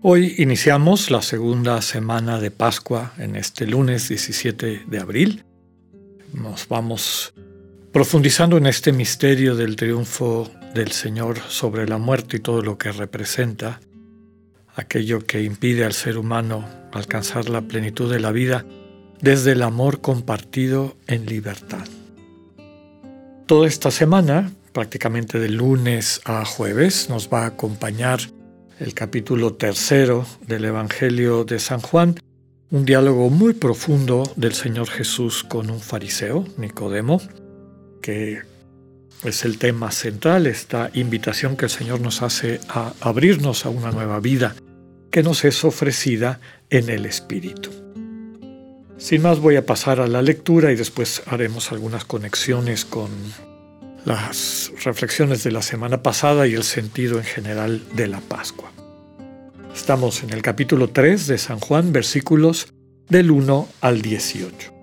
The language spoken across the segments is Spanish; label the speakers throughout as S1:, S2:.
S1: Hoy iniciamos la segunda semana de Pascua en este lunes 17 de abril. Nos vamos profundizando en este misterio del triunfo del Señor sobre la muerte y todo lo que representa, aquello que impide al ser humano alcanzar la plenitud de la vida desde el amor compartido en libertad. Toda esta semana, prácticamente de lunes a jueves, nos va a acompañar el capítulo tercero del Evangelio de San Juan, un diálogo muy profundo del Señor Jesús con un fariseo, Nicodemo, que es el tema central, esta invitación que el Señor nos hace a abrirnos a una nueva vida que nos es ofrecida en el Espíritu. Sin más voy a pasar a la lectura y después haremos algunas conexiones con las reflexiones de la semana pasada y el sentido en general de la Pascua. Estamos en el capítulo 3 de San Juan, versículos del 1 al 18.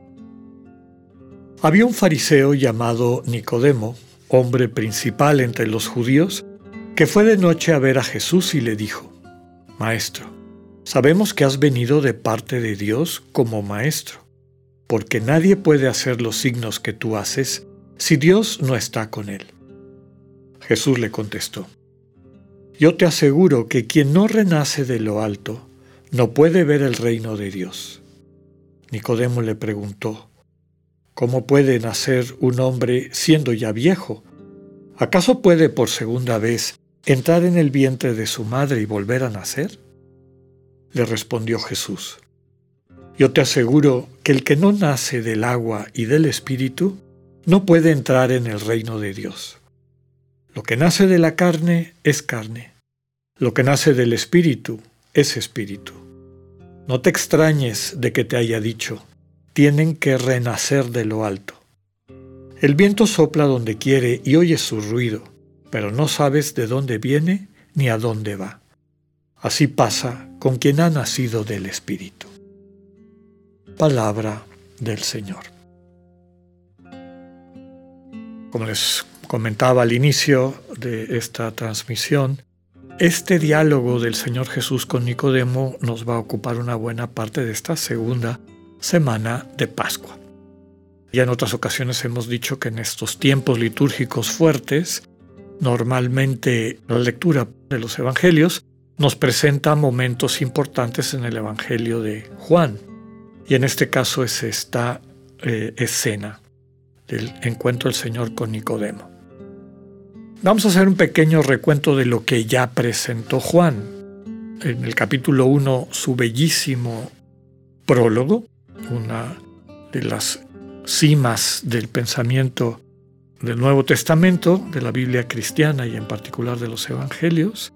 S1: Había un fariseo llamado Nicodemo, hombre principal entre los judíos, que fue de noche a ver a Jesús y le dijo, Maestro, Sabemos que has venido de parte de Dios como maestro, porque nadie puede hacer los signos que tú haces si Dios no está con él. Jesús le contestó, Yo te aseguro que quien no renace de lo alto no puede ver el reino de Dios. Nicodemo le preguntó, ¿Cómo puede nacer un hombre siendo ya viejo? ¿Acaso puede por segunda vez entrar en el vientre de su madre y volver a nacer? le respondió Jesús. Yo te aseguro que el que no nace del agua y del Espíritu no puede entrar en el reino de Dios. Lo que nace de la carne es carne, lo que nace del Espíritu es Espíritu. No te extrañes de que te haya dicho, tienen que renacer de lo alto. El viento sopla donde quiere y oyes su ruido, pero no sabes de dónde viene ni a dónde va. Así pasa con quien ha nacido del Espíritu. Palabra del Señor. Como les comentaba al inicio de esta transmisión, este diálogo del Señor Jesús con Nicodemo nos va a ocupar una buena parte de esta segunda semana de Pascua. Ya en otras ocasiones hemos dicho que en estos tiempos litúrgicos fuertes, normalmente la lectura de los evangelios nos presenta momentos importantes en el Evangelio de Juan. Y en este caso es esta eh, escena del encuentro del Señor con Nicodemo. Vamos a hacer un pequeño recuento de lo que ya presentó Juan. En el capítulo 1, su bellísimo prólogo, una de las cimas del pensamiento del Nuevo Testamento, de la Biblia cristiana y en particular de los Evangelios,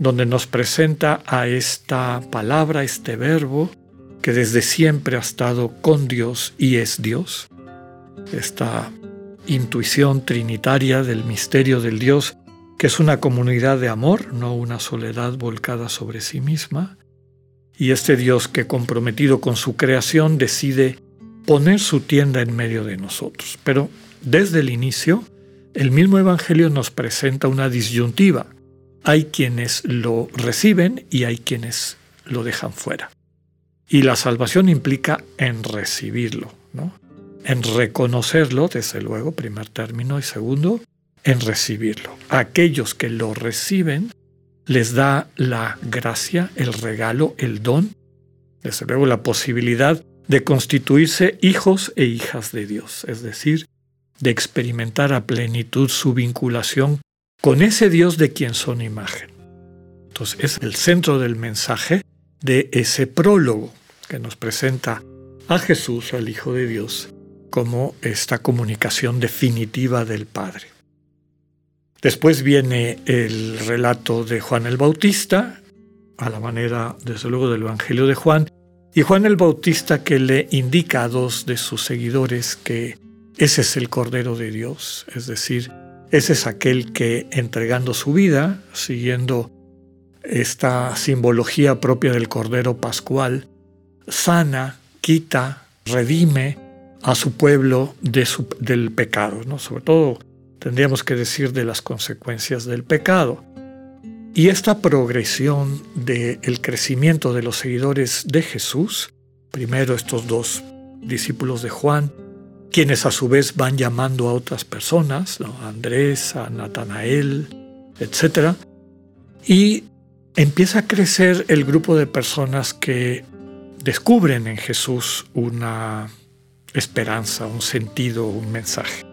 S1: donde nos presenta a esta palabra, este verbo, que desde siempre ha estado con Dios y es Dios, esta intuición trinitaria del misterio del Dios, que es una comunidad de amor, no una soledad volcada sobre sí misma, y este Dios que comprometido con su creación decide poner su tienda en medio de nosotros. Pero desde el inicio, el mismo Evangelio nos presenta una disyuntiva hay quienes lo reciben y hay quienes lo dejan fuera. Y la salvación implica en recibirlo, ¿no? En reconocerlo, desde luego, primer término, y segundo, en recibirlo. aquellos que lo reciben les da la gracia, el regalo, el don, desde luego la posibilidad de constituirse hijos e hijas de Dios, es decir, de experimentar a plenitud su vinculación con ese Dios de quien son imagen. Entonces es el centro del mensaje de ese prólogo que nos presenta a Jesús, al Hijo de Dios, como esta comunicación definitiva del Padre. Después viene el relato de Juan el Bautista, a la manera, desde luego, del Evangelio de Juan, Y Juan el Bautista que le indica a dos de sus seguidores que ese es el Cordero de Dios, es decir, ese es aquel que entregando su vida, siguiendo esta simbología propia del Cordero Pascual, sana, quita, redime a su pueblo de del pecado, ¿no? sobre todo tendríamos que decir de las consecuencias del pecado. Y esta progresión del crecimiento de los seguidores de Jesús, primero estos dos discípulos de Juan, quienes a su vez van llamando a otras personas, a Andrés, a Natanael, etc. Y empieza a crecer el grupo de personas que descubren en Jesús una esperanza, un sentido, un mensaje.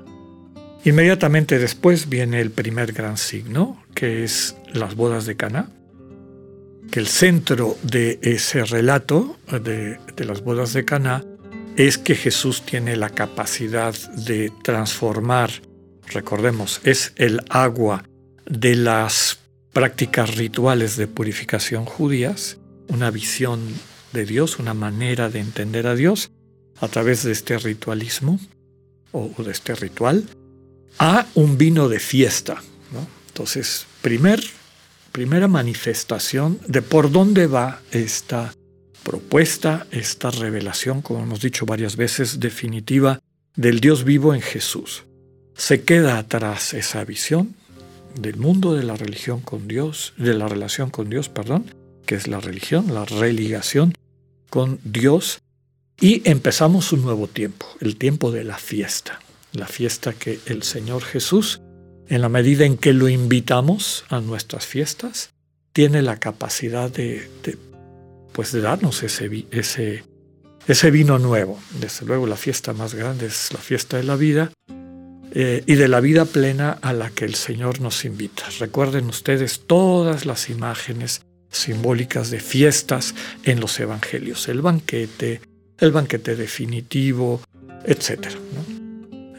S1: Inmediatamente después viene el primer gran signo, que es las bodas de Cana, que el centro de ese relato de, de las bodas de Cana es que Jesús tiene la capacidad de transformar, recordemos, es el agua de las prácticas rituales de purificación judías, una visión de Dios, una manera de entender a Dios a través de este ritualismo o, de este ritual, a un vino de fiesta. Entonces, primer, primera manifestación de por dónde va esta propuesta, esta revelación, como hemos dicho varias veces, definitiva del Dios vivo en Jesús. Se queda atrás esa visión del mundo de la religión con Dios, de la relación con Dios, perdón, que es la religión, la religación con Dios, y empezamos un nuevo tiempo, el tiempo de la fiesta, la fiesta que el Señor Jesús, en la medida en que lo invitamos a nuestras fiestas, tiene la capacidad de, de pues de darnos ese, ese, vino nuevo. Desde luego la fiesta más grande es la fiesta de la vida eh, y de la vida plena a la que el Señor nos invita. Recuerden ustedes todas las imágenes simbólicas de fiestas en los evangelios, el banquete, el banquete definitivo, etc.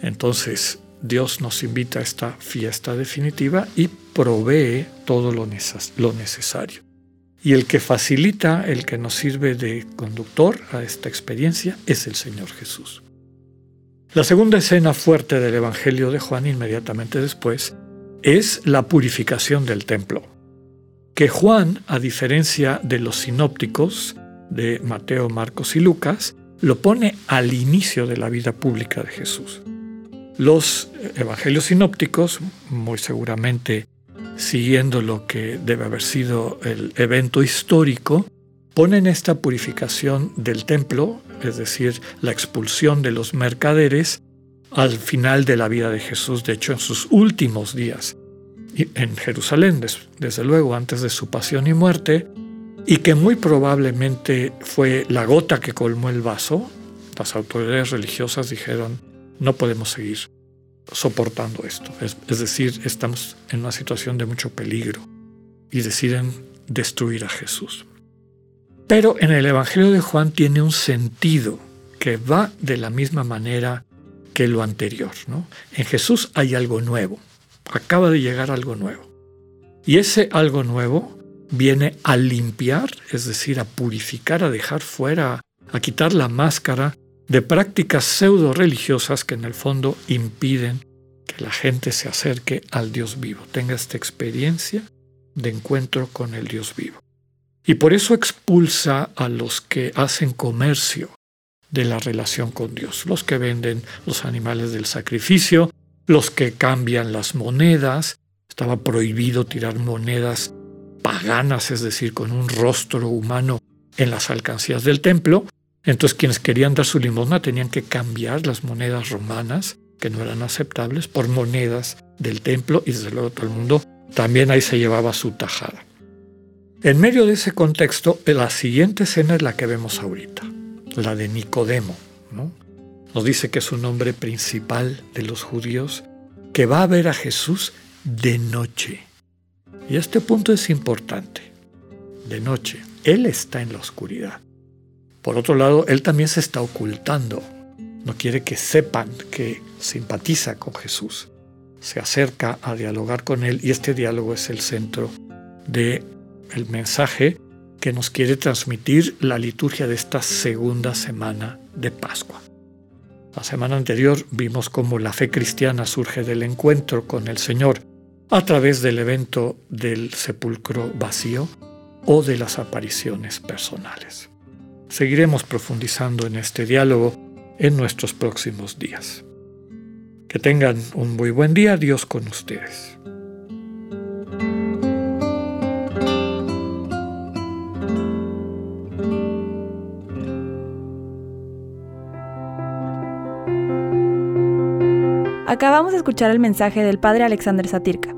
S1: Entonces Dios nos invita a esta fiesta definitiva y provee todo lo necesario y el que facilita, el que nos sirve de conductor a esta experiencia es el Señor Jesús. La segunda escena fuerte del Evangelio de Juan inmediatamente después es la purificación del templo, que Juan, a diferencia de los sinópticos de Mateo, Marcos y Lucas, lo pone al inicio de la vida pública de Jesús. Los evangelios sinópticos, muy seguramente siguiendo lo que debe haber sido el evento histórico, ponen esta purificación del templo, es decir, la expulsión de los mercaderes, al final de la vida de Jesús, de hecho en sus últimos días, en Jerusalén, desde luego antes de su pasión y muerte, y que muy probablemente fue la gota que colmó el vaso. Las autoridades religiosas dijeron, no podemos seguir soportando esto. Es, decir, estamos en una situación de mucho peligro y deciden destruir a Jesús. Pero en el Evangelio de Juan tiene un sentido que va de la misma manera que lo anterior. ¿no? En Jesús hay algo nuevo, acaba de llegar algo nuevo. Y ese algo nuevo viene a limpiar, es decir, a purificar, a dejar fuera, a quitar la máscara de prácticas pseudo religiosas que en el fondo impiden que la gente se acerque al Dios vivo, tenga esta experiencia de encuentro con el Dios vivo. Y por eso expulsa a los que hacen comercio de la relación con Dios, los que venden los animales del sacrificio, los que cambian las monedas, estaba prohibido tirar monedas paganas, es decir, con un rostro humano en las alcancías del templo, entonces quienes querían dar su limosna tenían que cambiar las monedas romanas, que no eran aceptables, por monedas del templo y desde luego todo el mundo también ahí se llevaba su tajada. En medio de ese contexto, la siguiente escena es la que vemos ahorita, la de Nicodemo. Nos dice que es un hombre principal de los judíos que va a ver a Jesús de noche. Y este punto es importante. De noche. Él está en la oscuridad. Por otro lado, él también se está ocultando. No quiere que sepan que simpatiza con Jesús. Se acerca a dialogar con él y este diálogo es el centro del el mensaje que nos quiere transmitir la liturgia de esta segunda semana de Pascua. La semana anterior vimos cómo la fe cristiana surge del encuentro con el Señor a través del evento del sepulcro vacío o de las apariciones personales. Seguiremos profundizando en este diálogo en nuestros próximos días. Que tengan un muy buen día, Dios con ustedes.
S2: Acabamos de escuchar el mensaje del Padre Alexander Satirka.